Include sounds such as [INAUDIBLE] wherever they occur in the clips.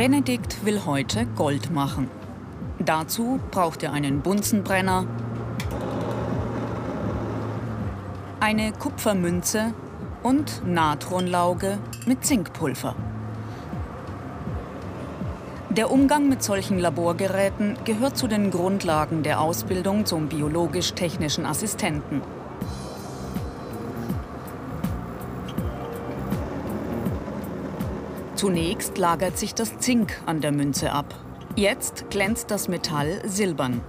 Benedikt will heute Gold machen. Dazu braucht er einen Bunsenbrenner, eine Kupfermünze und Natronlauge mit Zinkpulver. Der Umgang mit solchen Laborgeräten gehört zu den Grundlagen der Ausbildung zum biologisch-technischen Assistenten. Zunächst lagert sich das Zink an der Münze ab. Jetzt glänzt das Metall silbern.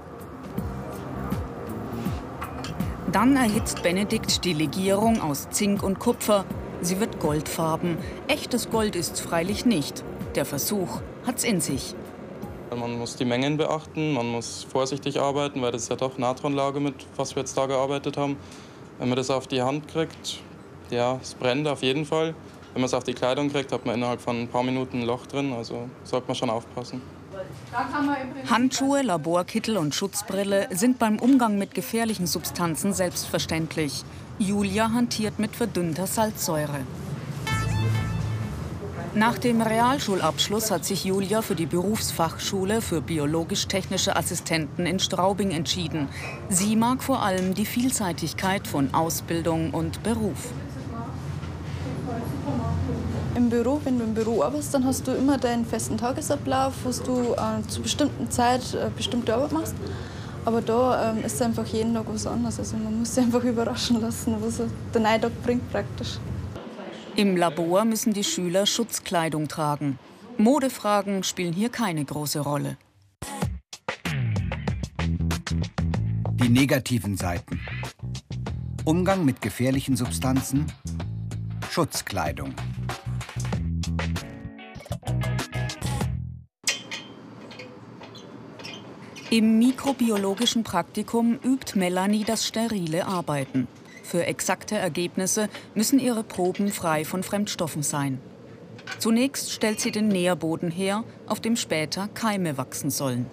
Dann erhitzt Benedikt die Legierung aus Zink und Kupfer. Sie wird goldfarben. Echtes Gold ist freilich nicht. Der Versuch hat's in sich. Man muss die Mengen beachten, man muss vorsichtig arbeiten, weil das ist ja doch Natronlage, mit was wir jetzt da gearbeitet haben. Wenn man das auf die Hand kriegt, ja, es brennt auf jeden Fall. Wenn man es auf die Kleidung kriegt, hat man innerhalb von ein paar Minuten ein Loch drin. Also sollte man schon aufpassen. Handschuhe, Laborkittel und Schutzbrille sind beim Umgang mit gefährlichen Substanzen selbstverständlich. Julia hantiert mit verdünnter Salzsäure. Nach dem Realschulabschluss hat sich Julia für die Berufsfachschule für biologisch-technische Assistenten in Straubing entschieden. Sie mag vor allem die Vielseitigkeit von Ausbildung und Beruf Büro, wenn du im Büro arbeitest, dann hast du immer deinen festen Tagesablauf, wo du äh, zu bestimmten Zeit äh, bestimmte Arbeit machst. Aber da ähm, ist es einfach jeden Tag was anderes. Also man muss sich einfach [LAUGHS] überraschen lassen, was der neue Tag bringt praktisch. Im Labor müssen die Schüler Schutzkleidung tragen. Modefragen spielen hier keine große Rolle. Die negativen Seiten. Umgang mit gefährlichen Substanzen, Schutzkleidung. Im mikrobiologischen Praktikum übt Melanie das sterile Arbeiten. Für exakte Ergebnisse müssen ihre Proben frei von Fremdstoffen sein. Zunächst stellt sie den Nährboden her, auf dem später Keime wachsen sollen.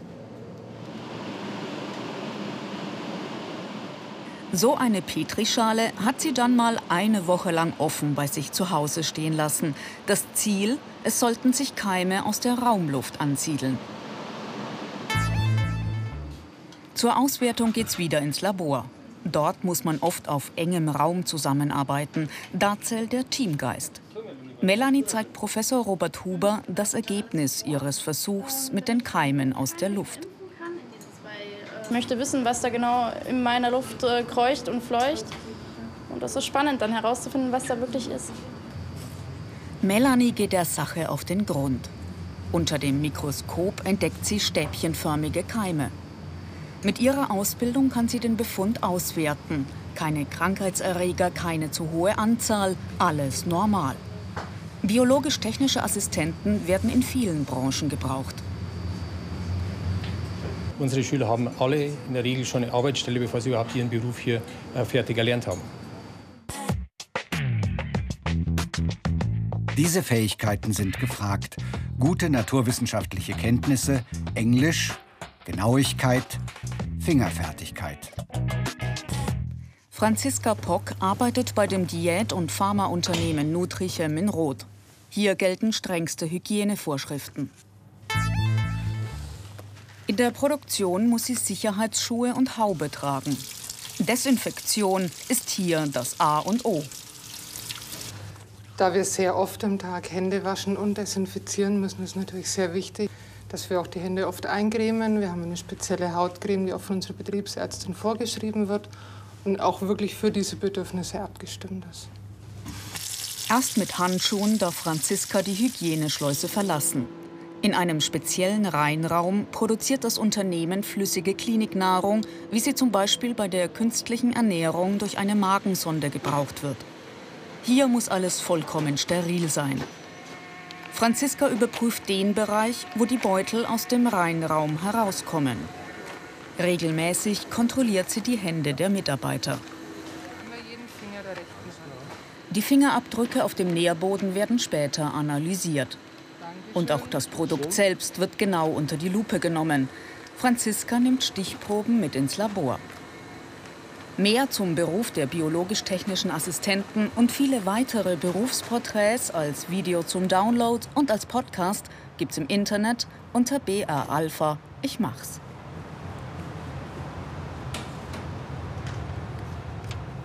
So eine Petrischale hat sie dann mal eine Woche lang offen bei sich zu Hause stehen lassen. Das Ziel, es sollten sich Keime aus der Raumluft ansiedeln. Zur Auswertung geht's wieder ins Labor. Dort muss man oft auf engem Raum zusammenarbeiten. Da zählt der Teamgeist. Melanie zeigt Professor Robert Huber das Ergebnis ihres Versuchs mit den Keimen aus der Luft. Ich möchte wissen, was da genau in meiner Luft äh, kreucht und fleucht. Und das ist spannend, dann herauszufinden, was da wirklich ist. Melanie geht der Sache auf den Grund. Unter dem Mikroskop entdeckt sie stäbchenförmige Keime. Mit ihrer Ausbildung kann sie den Befund auswerten. Keine Krankheitserreger, keine zu hohe Anzahl, alles normal. Biologisch-technische Assistenten werden in vielen Branchen gebraucht. Unsere Schüler haben alle in der Regel schon eine Arbeitsstelle, bevor sie überhaupt ihren Beruf hier äh, fertig erlernt haben. Diese Fähigkeiten sind gefragt. Gute naturwissenschaftliche Kenntnisse, Englisch, Genauigkeit, Fingerfertigkeit. Franziska Pock arbeitet bei dem Diät- und Pharmaunternehmen Nutrichem in Roth. Hier gelten strengste Hygienevorschriften. In der Produktion muss sie Sicherheitsschuhe und Haube tragen. Desinfektion ist hier das A und O. Da wir sehr oft am Tag Hände waschen und desinfizieren müssen, ist natürlich sehr wichtig, dass wir auch die Hände oft eincremen. Wir haben eine spezielle Hautcreme, die auch von unserer Betriebsärztin vorgeschrieben wird und auch wirklich für diese Bedürfnisse abgestimmt ist. Erst mit Handschuhen darf Franziska die Hygieneschleuse verlassen. In einem speziellen Reinraum produziert das Unternehmen flüssige Kliniknahrung, wie sie zum Beispiel bei der künstlichen Ernährung durch eine Magensonde gebraucht wird. Hier muss alles vollkommen steril sein. Franziska überprüft den Bereich, wo die Beutel aus dem Reinraum herauskommen. Regelmäßig kontrolliert sie die Hände der Mitarbeiter. Die Fingerabdrücke auf dem Nährboden werden später analysiert. Und auch das Produkt selbst wird genau unter die Lupe genommen. Franziska nimmt Stichproben mit ins Labor. Mehr zum Beruf der biologisch-technischen Assistenten und viele weitere Berufsporträts als Video zum Download und als Podcast gibt's im Internet unter BR Alpha. Ich mach's.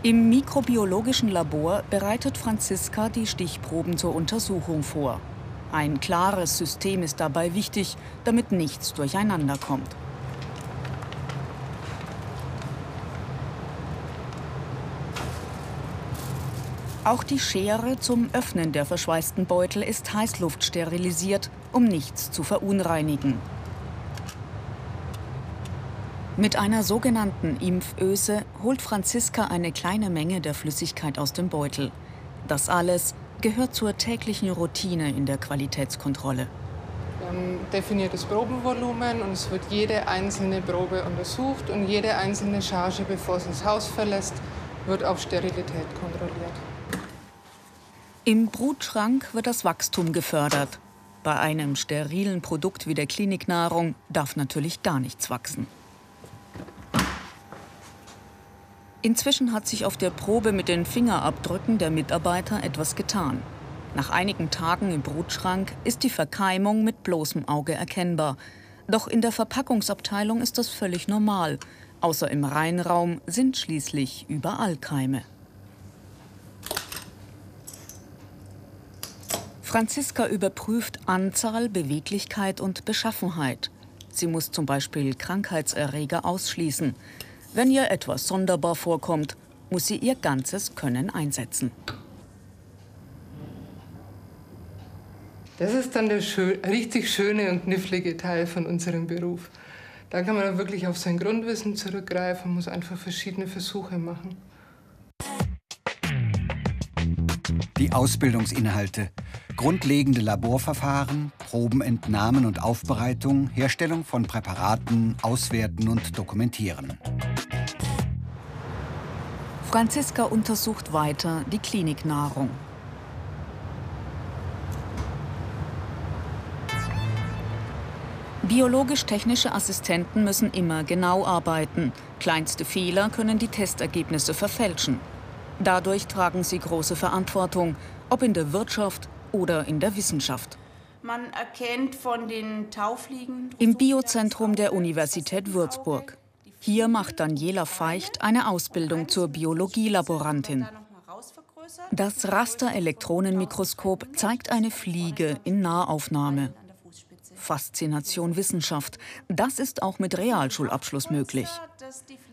Im mikrobiologischen Labor bereitet Franziska die Stichproben zur Untersuchung vor. Ein klares System ist dabei wichtig, damit nichts durcheinander kommt. Auch die Schere zum Öffnen der verschweißten Beutel ist heißluftsterilisiert, um nichts zu verunreinigen. Mit einer sogenannten Impföse holt Franziska eine kleine Menge der Flüssigkeit aus dem Beutel. Das alles gehört zur täglichen Routine in der Qualitätskontrolle. Wir haben definiertes Probenvolumen und es wird jede einzelne Probe untersucht und jede einzelne Charge, bevor sie das Haus verlässt, wird auf Sterilität kontrolliert. Im Brutschrank wird das Wachstum gefördert. Bei einem sterilen Produkt wie der Kliniknahrung darf natürlich gar nichts wachsen. Inzwischen hat sich auf der Probe mit den Fingerabdrücken der Mitarbeiter etwas getan. Nach einigen Tagen im Brutschrank ist die Verkeimung mit bloßem Auge erkennbar. Doch in der Verpackungsabteilung ist das völlig normal. Außer im Reinraum sind schließlich überall Keime. Franziska überprüft Anzahl, Beweglichkeit und Beschaffenheit. Sie muss zum Beispiel Krankheitserreger ausschließen. Wenn ihr etwas sonderbar vorkommt, muss sie ihr ganzes Können einsetzen. Das ist dann der schön, richtig schöne und knifflige Teil von unserem Beruf. Da kann man wirklich auf sein Grundwissen zurückgreifen, muss einfach verschiedene Versuche machen. Die Ausbildungsinhalte. Grundlegende Laborverfahren, Probenentnahmen und Aufbereitung, Herstellung von Präparaten, Auswerten und Dokumentieren. Franziska untersucht weiter die Kliniknahrung. Biologisch-technische Assistenten müssen immer genau arbeiten. Kleinste Fehler können die Testergebnisse verfälschen. Dadurch tragen sie große Verantwortung, ob in der Wirtschaft oder in der Wissenschaft. Man erkennt von den Taufliegen. Im Biozentrum der Universität Würzburg. Hier macht Daniela Feicht eine Ausbildung zur Biologielaborantin. Das Rasterelektronenmikroskop zeigt eine Fliege in Nahaufnahme. Faszination Wissenschaft. Das ist auch mit Realschulabschluss möglich.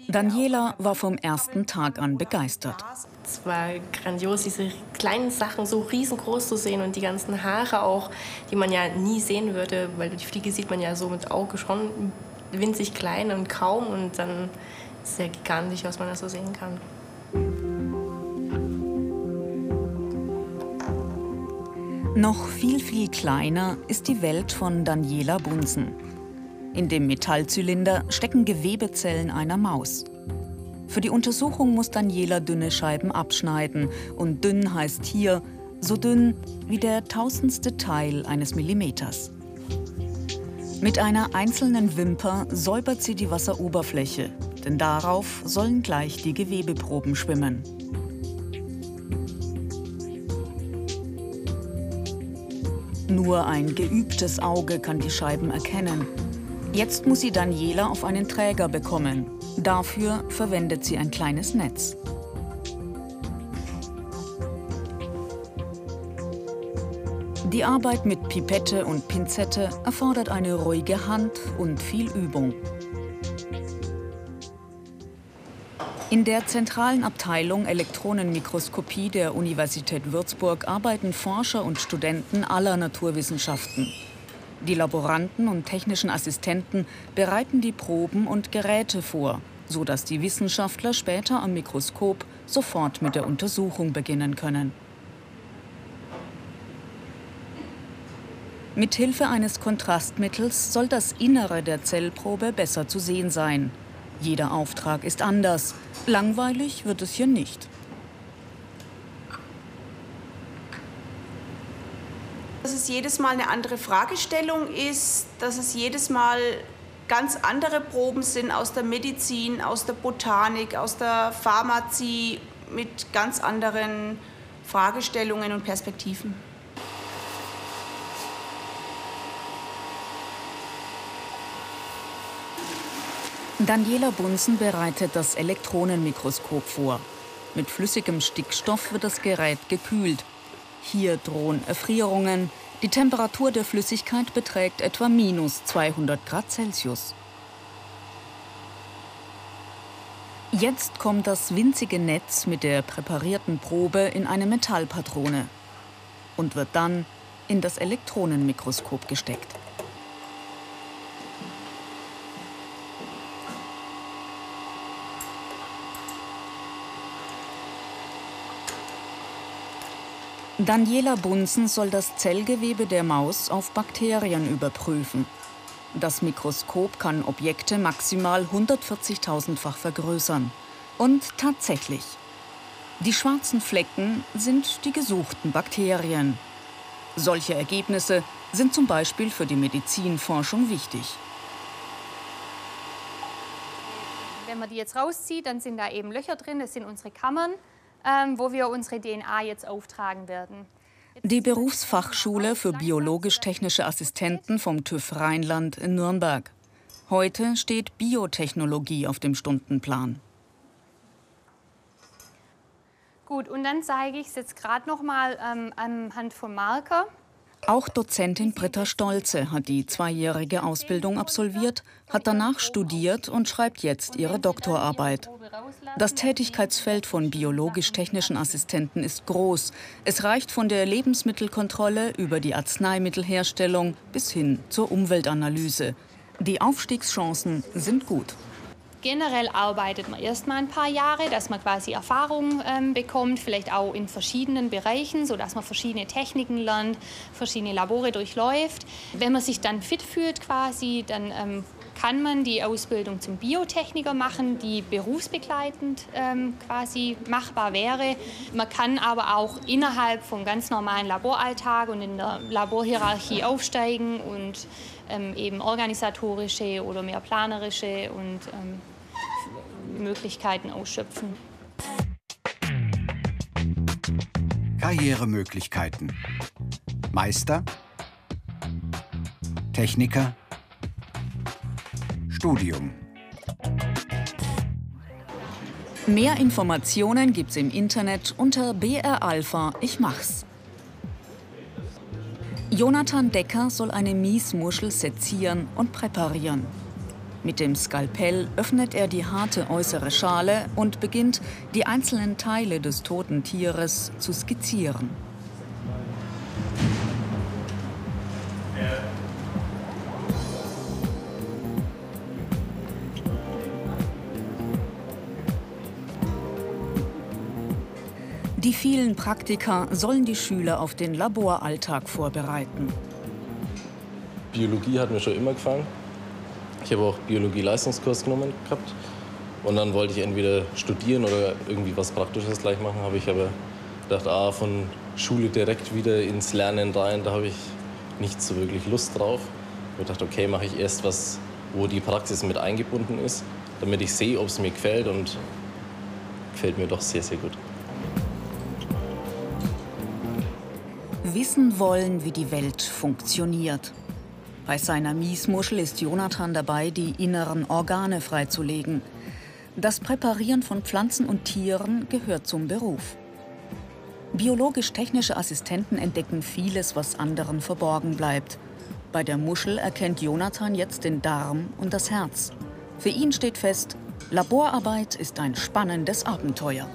Daniela war vom ersten Tag an begeistert. Es war grandios, diese kleinen Sachen so riesengroß zu sehen und die ganzen Haare auch, die man ja nie sehen würde, weil die Fliege sieht man ja so mit Auge schon winzig klein und kaum und dann ist ja gigantisch, was man da so sehen kann. Noch viel, viel kleiner ist die Welt von Daniela Bunsen. In dem Metallzylinder stecken Gewebezellen einer Maus. Für die Untersuchung muss Daniela dünne Scheiben abschneiden. Und dünn heißt hier so dünn wie der tausendste Teil eines Millimeters. Mit einer einzelnen Wimper säubert sie die Wasseroberfläche, denn darauf sollen gleich die Gewebeproben schwimmen. Nur ein geübtes Auge kann die Scheiben erkennen. Jetzt muss sie Daniela auf einen Träger bekommen. Dafür verwendet sie ein kleines Netz. Die Arbeit mit Pipette und Pinzette erfordert eine ruhige Hand und viel Übung. In der zentralen Abteilung Elektronenmikroskopie der Universität Würzburg arbeiten Forscher und Studenten aller Naturwissenschaften. Die Laboranten und technischen Assistenten bereiten die Proben und Geräte vor, sodass die Wissenschaftler später am Mikroskop sofort mit der Untersuchung beginnen können. Mit Hilfe eines Kontrastmittels soll das Innere der Zellprobe besser zu sehen sein. Jeder Auftrag ist anders. Langweilig wird es hier nicht. dass es jedes Mal eine andere Fragestellung ist, dass es jedes Mal ganz andere Proben sind aus der Medizin, aus der Botanik, aus der Pharmazie mit ganz anderen Fragestellungen und Perspektiven. Daniela Bunsen bereitet das Elektronenmikroskop vor. Mit flüssigem Stickstoff wird das Gerät gekühlt hier drohen Erfrierungen. Die Temperatur der Flüssigkeit beträgt etwa minus 200 Grad Celsius. Jetzt kommt das winzige Netz mit der präparierten Probe in eine Metallpatrone und wird dann in das Elektronenmikroskop gesteckt. Daniela Bunsen soll das Zellgewebe der Maus auf Bakterien überprüfen. Das Mikroskop kann Objekte maximal 140.000-fach vergrößern. Und tatsächlich. Die schwarzen Flecken sind die gesuchten Bakterien. Solche Ergebnisse sind zum Beispiel für die Medizinforschung wichtig. Wenn man die jetzt rauszieht, dann sind da eben Löcher drin, das sind unsere Kammern ähm, wo wir unsere DNA jetzt auftragen werden. Die Berufsfachschule für biologisch-technische Assistenten vom TÜV Rheinland in Nürnberg. Heute steht Biotechnologie auf dem Stundenplan. Gut, und dann zeige ich es jetzt gerade noch mal ähm, anhand vom Marker. Auch Dozentin Britta Stolze hat die zweijährige Ausbildung absolviert, hat danach studiert und schreibt jetzt ihre Doktorarbeit. Das Tätigkeitsfeld von biologisch-technischen Assistenten ist groß. Es reicht von der Lebensmittelkontrolle über die Arzneimittelherstellung bis hin zur Umweltanalyse. Die Aufstiegschancen sind gut. Generell arbeitet man erstmal ein paar Jahre, dass man quasi Erfahrung ähm, bekommt, vielleicht auch in verschiedenen Bereichen, sodass man verschiedene Techniken lernt, verschiedene Labore durchläuft. Wenn man sich dann fit fühlt quasi, dann ähm, kann man die Ausbildung zum Biotechniker machen, die berufsbegleitend ähm, quasi machbar wäre. Man kann aber auch innerhalb vom ganz normalen Laboralltag und in der Laborhierarchie aufsteigen und ähm, eben organisatorische oder mehr planerische und ähm, Möglichkeiten ausschöpfen. Karrieremöglichkeiten. Meister, Techniker, Studium. Mehr Informationen gibt's im Internet unter BR Alpha Ich mach's. Jonathan Decker soll eine Miesmuschel sezieren und präparieren. Mit dem Skalpell öffnet er die harte äußere Schale und beginnt, die einzelnen Teile des toten Tieres zu skizzieren. Die vielen Praktika sollen die Schüler auf den Laboralltag vorbereiten. Biologie hat mir schon immer gefallen. Ich habe auch Biologie-Leistungskurs genommen gehabt. Und dann wollte ich entweder studieren oder irgendwie was Praktisches gleich machen. Habe ich aber gedacht, ah, von Schule direkt wieder ins Lernen rein, da habe ich nicht so wirklich Lust drauf. Ich dachte, okay, mache ich erst was, wo die Praxis mit eingebunden ist, damit ich sehe, ob es mir gefällt. Und gefällt mir doch sehr, sehr gut. Wissen wollen, wie die Welt funktioniert. Bei seiner Miesmuschel ist Jonathan dabei, die inneren Organe freizulegen. Das Präparieren von Pflanzen und Tieren gehört zum Beruf. Biologisch-technische Assistenten entdecken vieles, was anderen verborgen bleibt. Bei der Muschel erkennt Jonathan jetzt den Darm und das Herz. Für ihn steht fest, Laborarbeit ist ein spannendes Abenteuer.